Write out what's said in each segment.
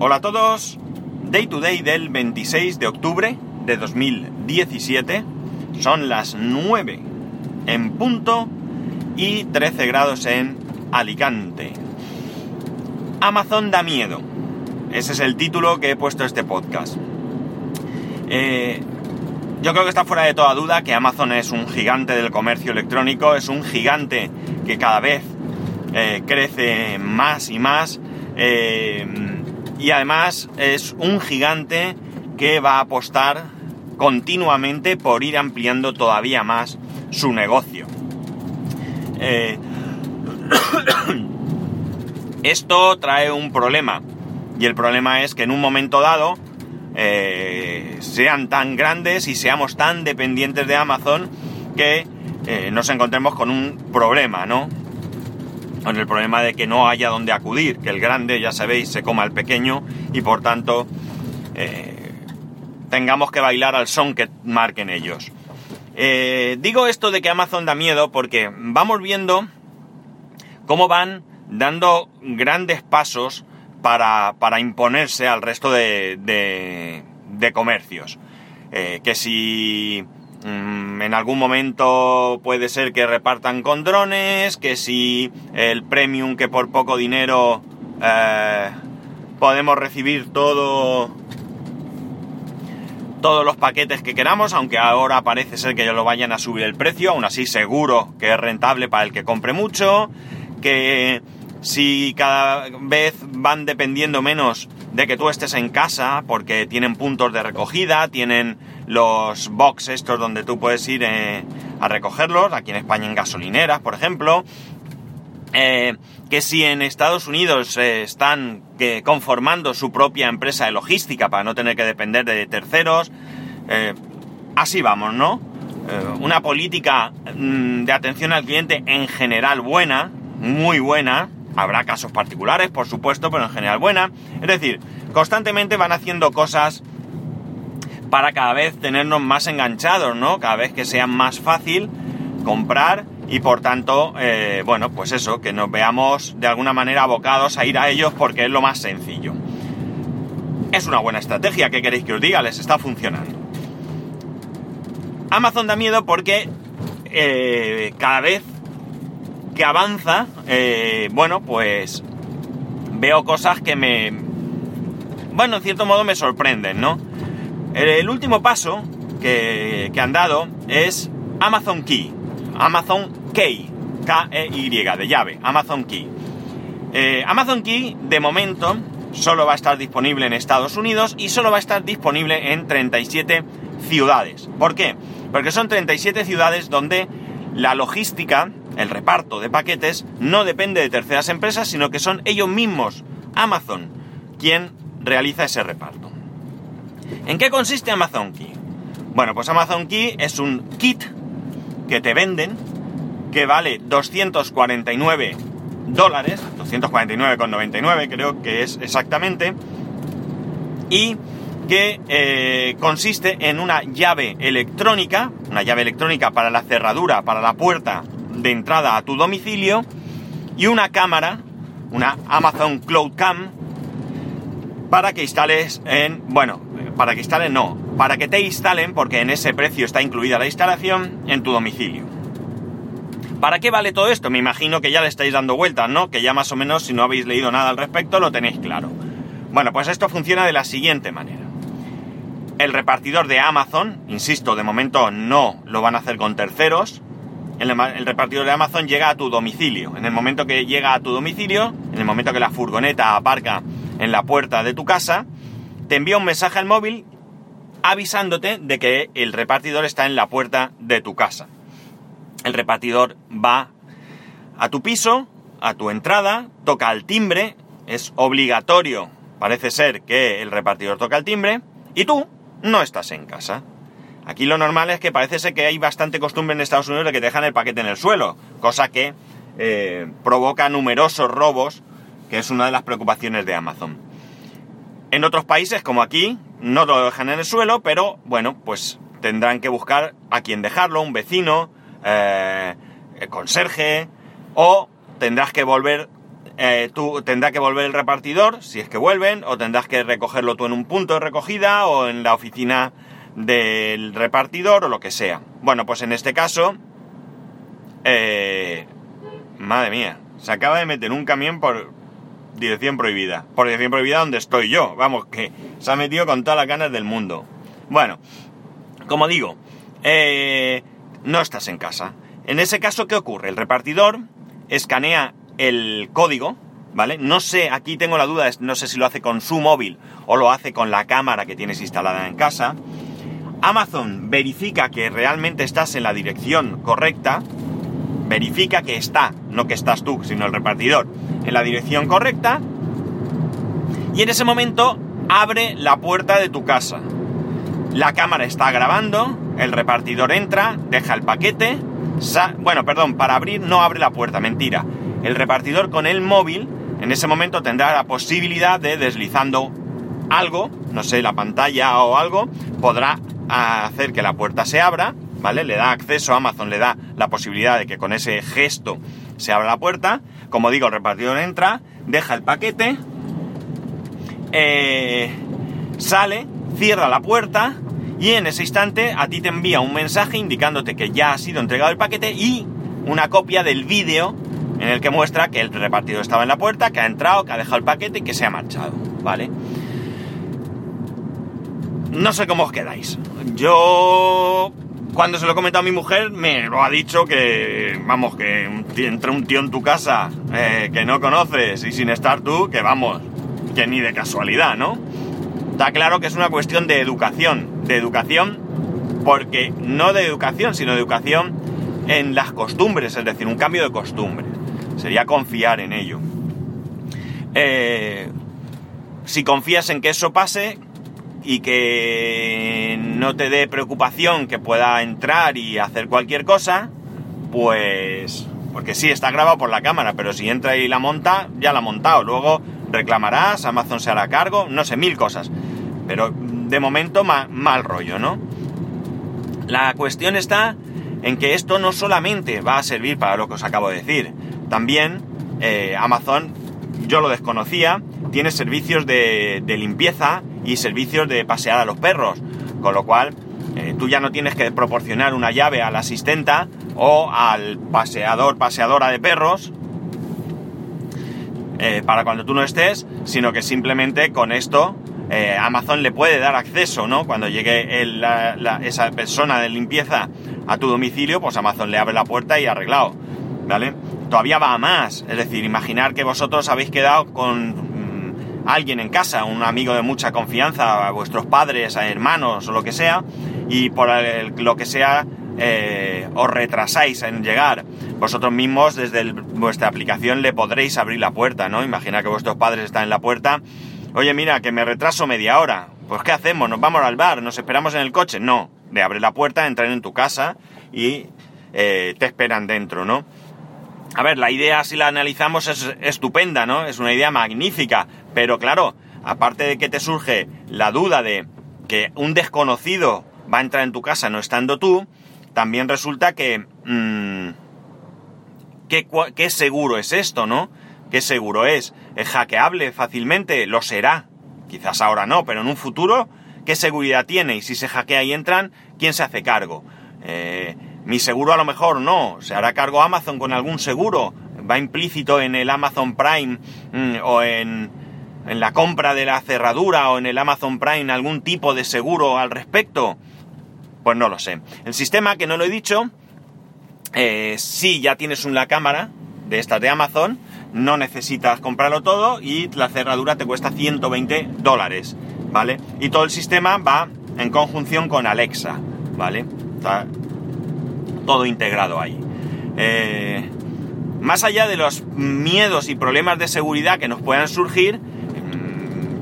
Hola a todos, Day to Day del 26 de octubre de 2017, son las 9 en punto y 13 grados en Alicante. Amazon da miedo, ese es el título que he puesto a este podcast. Eh, yo creo que está fuera de toda duda que Amazon es un gigante del comercio electrónico, es un gigante que cada vez eh, crece más y más. Eh, y además es un gigante que va a apostar continuamente por ir ampliando todavía más su negocio. Eh, esto trae un problema y el problema es que en un momento dado eh, sean tan grandes y seamos tan dependientes de Amazon que eh, nos encontremos con un problema, ¿no? Con el problema de que no haya donde acudir, que el grande, ya sabéis, se coma al pequeño y por tanto eh, tengamos que bailar al son que marquen ellos. Eh, digo esto de que Amazon da miedo porque vamos viendo cómo van dando grandes pasos para, imponerse al resto de, de, comercios. Eh, que si en algún momento puede ser que repartan con drones, que si el premium que por poco dinero eh, podemos recibir todo todos los paquetes que queramos, aunque ahora parece ser que ya lo vayan a subir el precio, aún así seguro que es rentable para el que compre mucho, que si cada vez van dependiendo menos de que tú estés en casa, porque tienen puntos de recogida, tienen los box estos donde tú puedes ir eh, a recogerlos, aquí en España en gasolineras, por ejemplo. Eh, que si en Estados Unidos eh, están conformando su propia empresa de logística para no tener que depender de terceros, así vamos, ¿no? una política mm, de atención al cliente en general buena, muy buena, habrá casos particulares, por supuesto, pero en general buena. Es decir, constantemente van haciendo cosas para cada vez tenernos más enganchados, ¿no? Cada vez que sea más fácil comprar y por tanto, eh, bueno, pues eso, que nos veamos de alguna manera abocados a ir a ellos porque es lo más sencillo. Es una buena estrategia, ¿qué queréis que os diga? Les está funcionando. Amazon da miedo porque eh, cada vez que avanza, eh, bueno, pues veo cosas que me... Bueno, en cierto modo me sorprenden, ¿no? El último paso que, han dado es Amazon Key. Amazon Key. K-E-Y, de llave. Amazon Key. Eh, Amazon Key, de momento, solo va a estar disponible en Estados Unidos y solo va a estar disponible en 37 ciudades. ¿Por qué? Porque son 37 ciudades donde la logística, el reparto de paquetes, no depende de terceras empresas, sino que son ellos mismos, Amazon, quien realiza ese reparto. ¿En qué consiste Amazon Key? Bueno, pues Amazon Key es un kit que te venden que vale 249 dólares, 249,99 creo que es exactamente, y que eh, consiste en una llave electrónica, una llave electrónica para la cerradura, para la puerta de entrada a tu domicilio, y una cámara, una Amazon Cloud Cam, para que instales en, bueno, para que instalen no, para que te instalen, porque en ese precio está incluida la instalación, en tu domicilio. ¿Para qué vale todo esto? Me imagino que ya le estáis dando vueltas, ¿no? Que ya más o menos, si no habéis leído nada al respecto, lo tenéis claro. Bueno, pues esto funciona de la siguiente manera. El repartidor de Amazon, insisto, de momento no lo van a hacer con terceros. El, el, repartidor de Amazon llega a tu domicilio. En el momento que llega a tu domicilio, en el momento que la furgoneta aparca en la puerta de tu casa, te envía un mensaje al móvil avisándote de que el repartidor está en la puerta de tu casa. El repartidor va a tu piso, a tu entrada, toca el timbre, es obligatorio, parece ser que el repartidor toca el timbre, y tú no estás en casa. Aquí lo normal es que parece ser que hay bastante costumbre en Estados Unidos de que dejan el paquete en el suelo, cosa que eh, provoca numerosos robos, que es una de las preocupaciones de Amazon. En otros países, como aquí, no lo dejan en el suelo, pero bueno, pues tendrán que buscar a quien dejarlo, un vecino, eh, el conserje, o tendrás que volver eh, tú tendrás que volver el repartidor, si es que vuelven, o tendrás que recogerlo tú en un punto de recogida o en la oficina del repartidor o lo que sea. Bueno, pues en este caso, eh, madre mía, se acaba de meter un camión por dirección prohibida. Por dirección prohibida donde estoy yo. Vamos, que se ha metido con todas las ganas del mundo. Bueno, como digo, eh, no estás en casa. En ese caso, ¿qué ocurre? El repartidor escanea el código, ¿vale? No sé, aquí tengo la duda, no sé si lo hace con su móvil o lo hace con la cámara que tienes instalada en casa. Amazon verifica que realmente estás en la dirección correcta, verifica que está, no que estás tú, sino el repartidor, en la dirección correcta, y en ese momento abre la puerta de tu casa. La cámara está grabando, el repartidor entra, deja el paquete, bueno, perdón, para abrir no abre la puerta, mentira. El repartidor con el móvil en ese momento tendrá la posibilidad de deslizando algo, no sé, la pantalla o algo, podrá hacer que la puerta se abra, ¿vale? Le da acceso a Amazon, le da la posibilidad de que con ese gesto se abra la puerta. Como digo, el repartidor entra, deja el paquete, eh, sale, cierra la puerta y en ese instante a ti te envía un mensaje indicándote que ya ha sido entregado el paquete y una copia del vídeo en el que muestra que el repartidor estaba en la puerta, que ha entrado, que ha dejado el paquete y que se ha marchado, ¿vale? No sé cómo os quedáis. Yo, cuando se lo he comentado a mi mujer, me lo ha dicho que, vamos, que entre un tío en tu casa eh, que no conoces y sin estar tú, que vamos, que ni de casualidad, ¿no? Está claro que es una cuestión de educación, de educación, porque no de educación, sino de educación en las costumbres, es decir, un cambio de costumbres. Sería confiar en ello. Eh, si confías en que eso pase y que no te dé preocupación que pueda entrar y hacer cualquier cosa, pues... Porque sí, está grabado por la cámara, pero si entra y la monta, ya la ha montado. Luego reclamarás, Amazon se hará cargo, no sé, mil cosas. Pero de momento mal rollo, ¿no? La cuestión está en que esto no solamente va a servir para lo que os acabo de decir, también eh, Amazon, yo lo desconocía, tiene servicios de, limpieza y servicios de pasear a los perros, con lo cual eh, tú ya no tienes que proporcionar una llave a la asistenta o al paseador, paseadora de perros, eh, para cuando tú no estés, sino que simplemente con esto eh, Amazon le puede dar acceso, ¿no? Cuando llegue esa persona de limpieza a tu domicilio, pues Amazon le abre la puerta y arreglado, ¿vale? Todavía va a más, es decir, imaginar que vosotros habéis quedado con alguien en casa, un amigo de mucha confianza, vuestros padres, hermanos o lo que sea, y por lo que sea eh, os retrasáis en llegar, vosotros mismos desde vuestra aplicación le podréis abrir la puerta, ¿no? Imagina que vuestros padres están en la puerta, oye mira, que me retraso media hora, pues ¿qué hacemos? ¿Nos vamos al bar? ¿Nos esperamos en el coche? No, le abres la puerta, entran en tu casa y eh, te esperan dentro, ¿no? A ver, la idea si la analizamos es estupenda, ¿no? Es una idea magnífica, pero claro, aparte de que te surge la duda de que un desconocido va a entrar en tu casa no estando tú, también resulta que... Mmm, ¿qué, seguro es esto, no? ¿Qué seguro es? ¿Es hackeable fácilmente? Lo será. Quizás ahora no, pero en un futuro, ¿qué seguridad tiene? Y si se hackea y entran, ¿quién se hace cargo? Eh, mi seguro a lo mejor no. ¿Se hará cargo Amazon con algún seguro? ¿Va implícito en el Amazon Prime mm, o en, en la compra de la cerradura o en el Amazon Prime algún tipo de seguro al respecto? Pues no lo sé. El sistema, que no lo he dicho, eh, si ya tienes una cámara de estas de Amazon, no necesitas comprarlo todo y la cerradura te cuesta 120 dólares, ¿vale? Y todo el sistema va en conjunción con Alexa, ¿vale? Está todo integrado ahí. Eh, más allá de los miedos y problemas de seguridad que nos puedan surgir,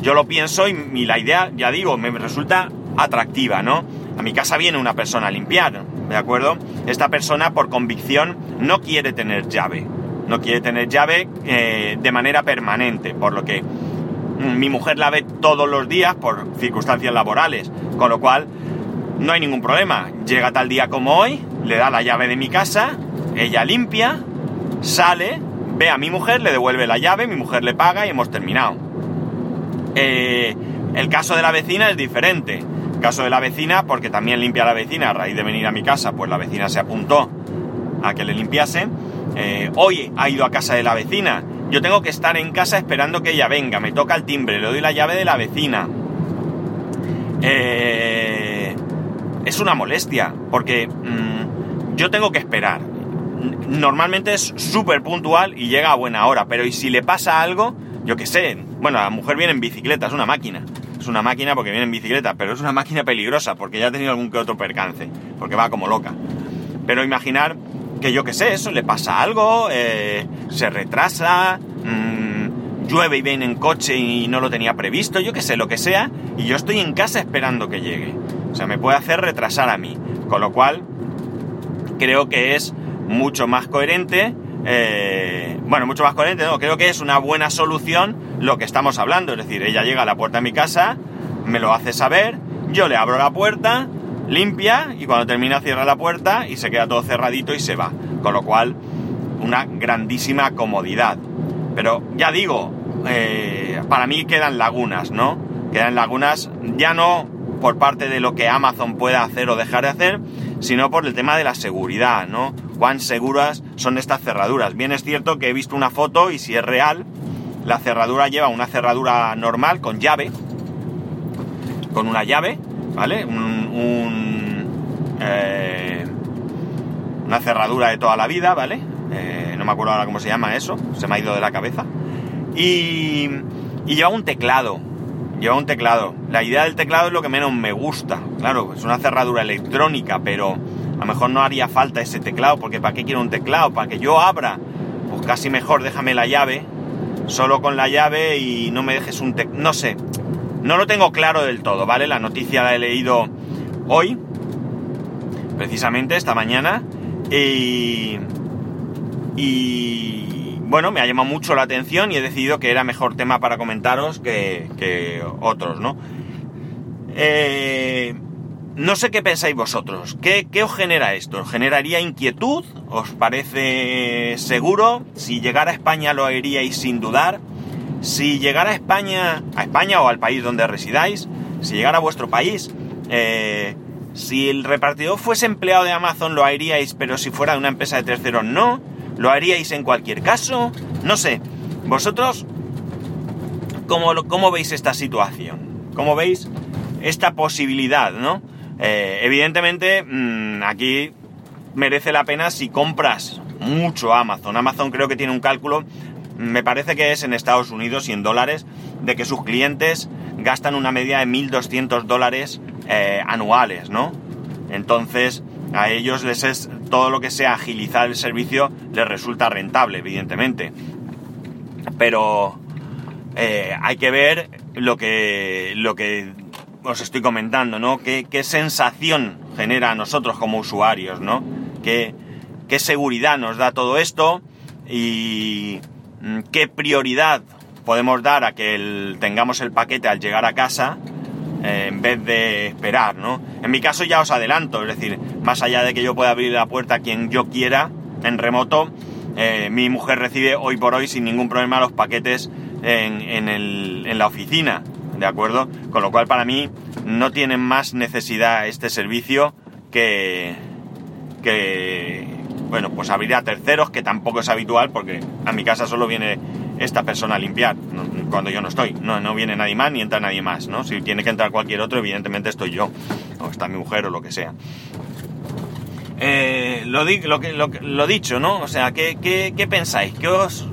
yo lo pienso y la idea, ya digo, me resulta atractiva, ¿no? A mi casa viene una persona a limpiar, ¿de acuerdo? Esta persona por convicción no quiere tener llave, no quiere tener llave eh, de manera permanente, por lo que mi mujer la ve todos los días por circunstancias laborales, con lo cual no hay ningún problema. Llega tal día como hoy, le da la llave de mi casa, ella limpia, sale, ve a mi mujer, le devuelve la llave, mi mujer le paga y hemos terminado. Eh, el caso de la vecina es diferente. El caso de la vecina, porque también limpia la vecina, a raíz de venir a mi casa, pues la vecina se apuntó a que le limpiase. Eh, hoy ha ido a casa de la vecina. Yo tengo que estar en casa esperando que ella venga. Me toca el timbre, le doy la llave de la vecina. Eh, es una molestia, porque mm, yo tengo que esperar. Normalmente es súper puntual y llega a buena hora, pero ¿y si le pasa algo? Yo qué sé. Bueno, la mujer viene en bicicleta, es una máquina. Es una máquina porque viene en bicicleta, pero es una máquina peligrosa porque ya ha tenido algún que otro percance, porque va como loca. Pero imaginar que yo qué sé, eso le pasa algo, eh, se retrasa, mmm, llueve y viene en coche y no lo tenía previsto, yo qué sé, lo que sea, y yo estoy en casa esperando que llegue. O sea, me puede hacer retrasar a mí. Con lo cual, creo que es mucho más coherente. Eh, bueno, mucho más coherente, no, creo que es una buena solución lo que estamos hablando. Es decir, ella llega a la puerta de mi casa, me lo hace saber, yo le abro la puerta, limpia y cuando termina cierra la puerta y se queda todo cerradito y se va. Con lo cual, una grandísima comodidad. Pero ya digo, eh, para mí quedan lagunas, ¿no? Quedan lagunas ya no por parte de lo que Amazon pueda hacer o dejar de hacer, sino por el tema de la seguridad, ¿no? Cuán seguras son estas cerraduras. Bien es cierto que he visto una foto y si es real, la cerradura lleva una cerradura normal con llave, con una llave, ¿vale? Un, eh, una cerradura de toda la vida, ¿vale? Eh, no me acuerdo ahora cómo se llama eso, se me ha ido de la cabeza. Y, y lleva un teclado, lleva un teclado. La idea del teclado es lo que menos me gusta. Claro, es una cerradura electrónica, pero a lo mejor no haría falta ese teclado, porque ¿para qué quiero un teclado? Para que yo abra, pues casi mejor déjame la llave, solo con la llave y no me dejes un teclado. No sé, no lo tengo claro del todo, ¿vale? La noticia la he leído hoy, precisamente esta mañana, y, y bueno, me ha llamado mucho la atención y he decidido que era mejor tema para comentaros que, que otros, ¿no? Eh, no sé qué pensáis vosotros. ¿Qué, ¿Qué, os genera esto? ¿Os generaría inquietud? ¿Os parece seguro? Si llegara a España lo haríais sin dudar. Si llegara a España, a España o al país donde residáis, si llegara a vuestro país, eh, si el repartidor fuese empleado de Amazon lo haríais, pero si fuera de una empresa de terceros no, lo haríais en cualquier caso, no sé. Vosotros, ¿cómo, cómo veis esta situación? ¿Cómo veis esta posibilidad, no? Eh, evidentemente, mmm, aquí merece la pena si compras mucho Amazon. Amazon creo que tiene un cálculo, me parece que es en Estados Unidos y en dólares, de que sus clientes gastan una media de 1.200 dólares eh, anuales, ¿no? Entonces, a ellos les es todo lo que sea agilizar el servicio les resulta rentable, evidentemente. Pero eh, hay que ver lo que, lo que os estoy comentando, ¿no? ¿Qué, qué sensación genera a nosotros como usuarios, ¿no? ¿Qué, qué seguridad nos da todo esto? Y qué prioridad podemos dar a que tengamos el paquete al llegar a casa eh, en vez de esperar, ¿no? En mi caso ya os adelanto, es decir, más allá de que yo pueda abrir la puerta a quien yo quiera en remoto, eh, mi mujer recibe hoy por hoy sin ningún problema los paquetes en, en, el, en la oficina, ¿de acuerdo? Con lo cual para mí no tiene más necesidad este servicio que, que, bueno, pues abrir a terceros, que tampoco es habitual porque a mi casa solo viene esta persona a limpiar cuando yo no estoy. No, no viene nadie más ni entra nadie más, ¿no? Si tiene que entrar cualquier otro, evidentemente estoy yo, o está mi mujer o lo que sea. Eh, lo, di, lo, lo, lo, dicho, ¿no? O sea, ¿qué, qué, qué pensáis? ¿Qué os,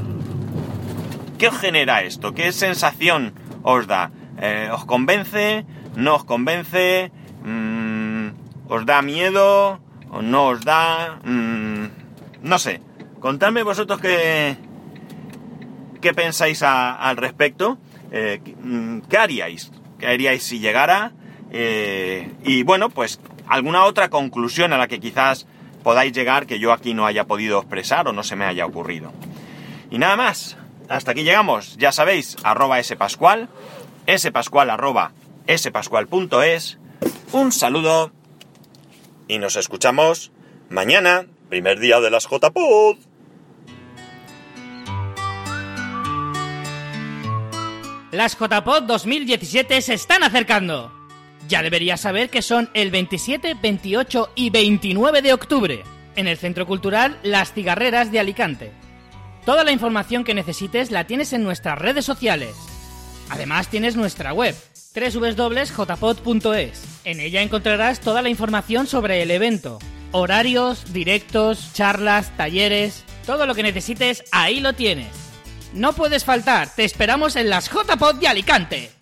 ¿Qué os genera esto? ¿Qué sensación os da? Eh, ¿Os convence? ¿No os convence? Mm, ¿Os da miedo? ¿O no os da? Mm, no sé. Contadme vosotros qué, qué pensáis al respecto. Eh, ¿Qué haríais? ¿Qué haríais si llegara? Eh, y bueno, pues alguna otra conclusión a la que quizás podáis llegar que yo aquí no haya podido expresar o no se me haya ocurrido. Y nada más, hasta aquí llegamos, ya sabéis, arroba spascual, spascual arroba spascual.es. Un saludo y nos escuchamos mañana, primer día de las JPod. Las JPod 2017 se están acercando. Ya deberías saber que son el 27, 28 y 29 de octubre, en el Centro Cultural Las Cigarreras de Alicante. Toda la información que necesites la tienes en nuestras redes sociales. Además tienes nuestra web, www.jpod.es. En ella encontrarás toda la información sobre el evento, horarios, directos, charlas, talleres, todo lo que necesites ahí lo tienes. No puedes faltar, te esperamos en las JPod de Alicante.